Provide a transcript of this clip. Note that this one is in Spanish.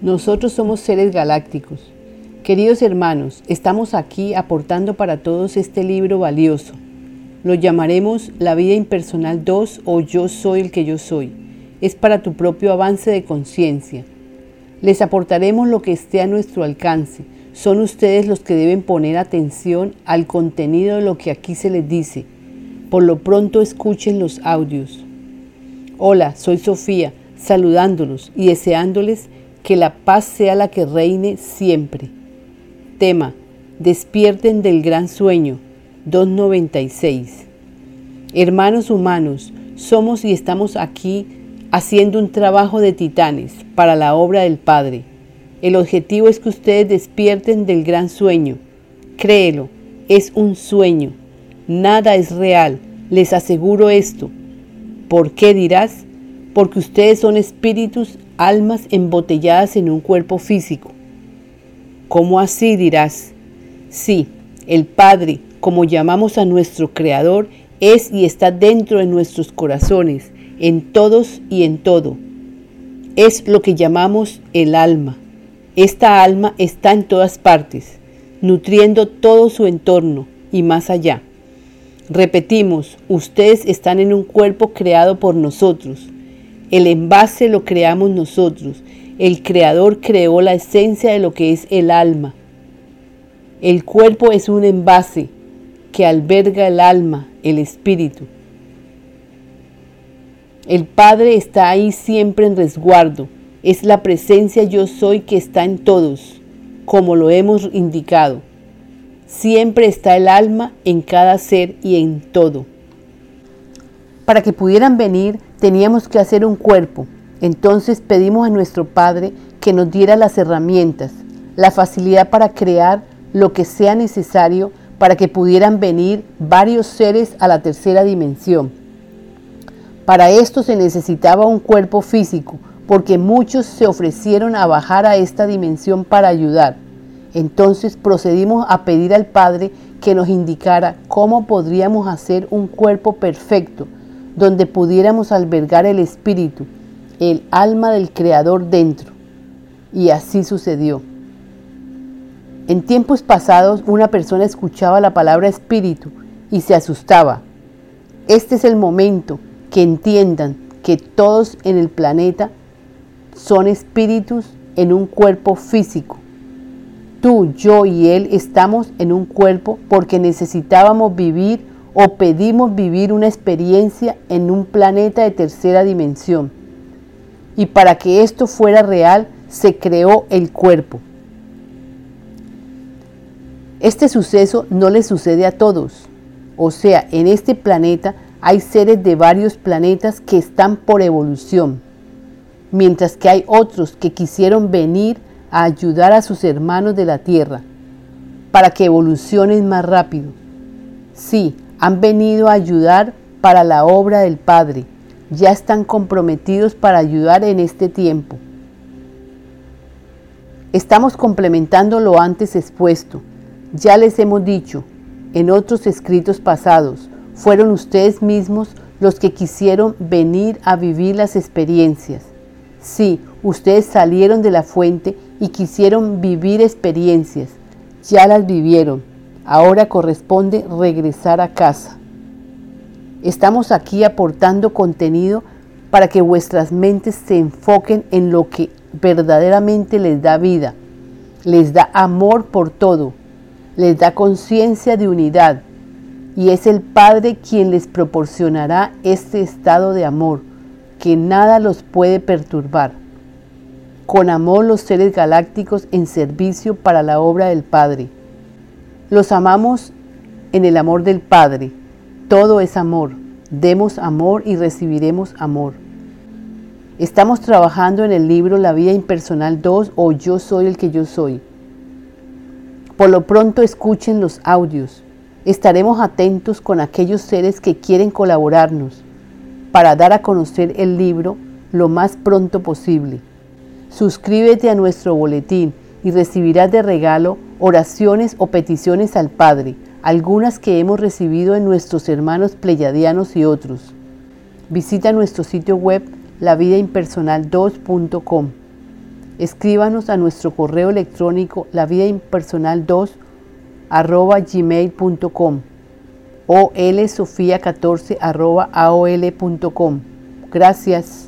Nosotros somos seres galácticos. Queridos hermanos, estamos aquí aportando para todos este libro valioso. Lo llamaremos La vida impersonal 2 o Yo soy el que yo soy. Es para tu propio avance de conciencia. Les aportaremos lo que esté a nuestro alcance. Son ustedes los que deben poner atención al contenido de lo que aquí se les dice. Por lo pronto escuchen los audios. Hola, soy Sofía, saludándolos y deseándoles que la paz sea la que reine siempre. Tema, despierten del gran sueño, 296. Hermanos humanos, somos y estamos aquí haciendo un trabajo de titanes para la obra del Padre. El objetivo es que ustedes despierten del gran sueño. Créelo, es un sueño. Nada es real, les aseguro esto. ¿Por qué dirás? Porque ustedes son espíritus almas embotelladas en un cuerpo físico. ¿Cómo así dirás? Sí, el Padre, como llamamos a nuestro Creador, es y está dentro de nuestros corazones, en todos y en todo. Es lo que llamamos el alma. Esta alma está en todas partes, nutriendo todo su entorno y más allá. Repetimos, ustedes están en un cuerpo creado por nosotros el envase lo creamos nosotros. El creador creó la esencia de lo que es el alma. El cuerpo es un envase que alberga el alma, el espíritu. El Padre está ahí siempre en resguardo. Es la presencia yo soy que está en todos, como lo hemos indicado. Siempre está el alma en cada ser y en todo. Para que pudieran venir teníamos que hacer un cuerpo. Entonces pedimos a nuestro Padre que nos diera las herramientas, la facilidad para crear lo que sea necesario para que pudieran venir varios seres a la tercera dimensión. Para esto se necesitaba un cuerpo físico, porque muchos se ofrecieron a bajar a esta dimensión para ayudar. Entonces procedimos a pedir al Padre que nos indicara cómo podríamos hacer un cuerpo perfecto, donde pudiéramos albergar el espíritu, el alma del Creador dentro. Y así sucedió. En tiempos pasados una persona escuchaba la palabra espíritu y se asustaba. Este es el momento que entiendan que todos en el planeta son espíritus en un cuerpo físico. Tú, yo y él estamos en un cuerpo porque necesitábamos vivir o pedimos vivir una experiencia en un planeta de tercera dimensión. Y para que esto fuera real, se creó el cuerpo. Este suceso no le sucede a todos. O sea, en este planeta hay seres de varios planetas que están por evolución, mientras que hay otros que quisieron venir a ayudar a sus hermanos de la Tierra para que evolucionen más rápido. Sí, han venido a ayudar para la obra del Padre. Ya están comprometidos para ayudar en este tiempo. Estamos complementando lo antes expuesto. Ya les hemos dicho en otros escritos pasados, fueron ustedes mismos los que quisieron venir a vivir las experiencias. Sí, ustedes salieron de la fuente y quisieron vivir experiencias. Ya las vivieron. Ahora corresponde regresar a casa. Estamos aquí aportando contenido para que vuestras mentes se enfoquen en lo que verdaderamente les da vida, les da amor por todo, les da conciencia de unidad y es el Padre quien les proporcionará este estado de amor que nada los puede perturbar. Con amor los seres galácticos en servicio para la obra del Padre. Los amamos en el amor del Padre. Todo es amor. Demos amor y recibiremos amor. Estamos trabajando en el libro La vida impersonal 2 o Yo soy el que yo soy. Por lo pronto escuchen los audios. Estaremos atentos con aquellos seres que quieren colaborarnos para dar a conocer el libro lo más pronto posible. Suscríbete a nuestro boletín y recibirás de regalo oraciones o peticiones al Padre, algunas que hemos recibido en nuestros hermanos pleyadianos y otros. Visita nuestro sitio web lavidaimpersonal2.com. Escríbanos a nuestro correo electrónico lavidaimpersonal2 o lsofia14 arroba aol.com. Gracias.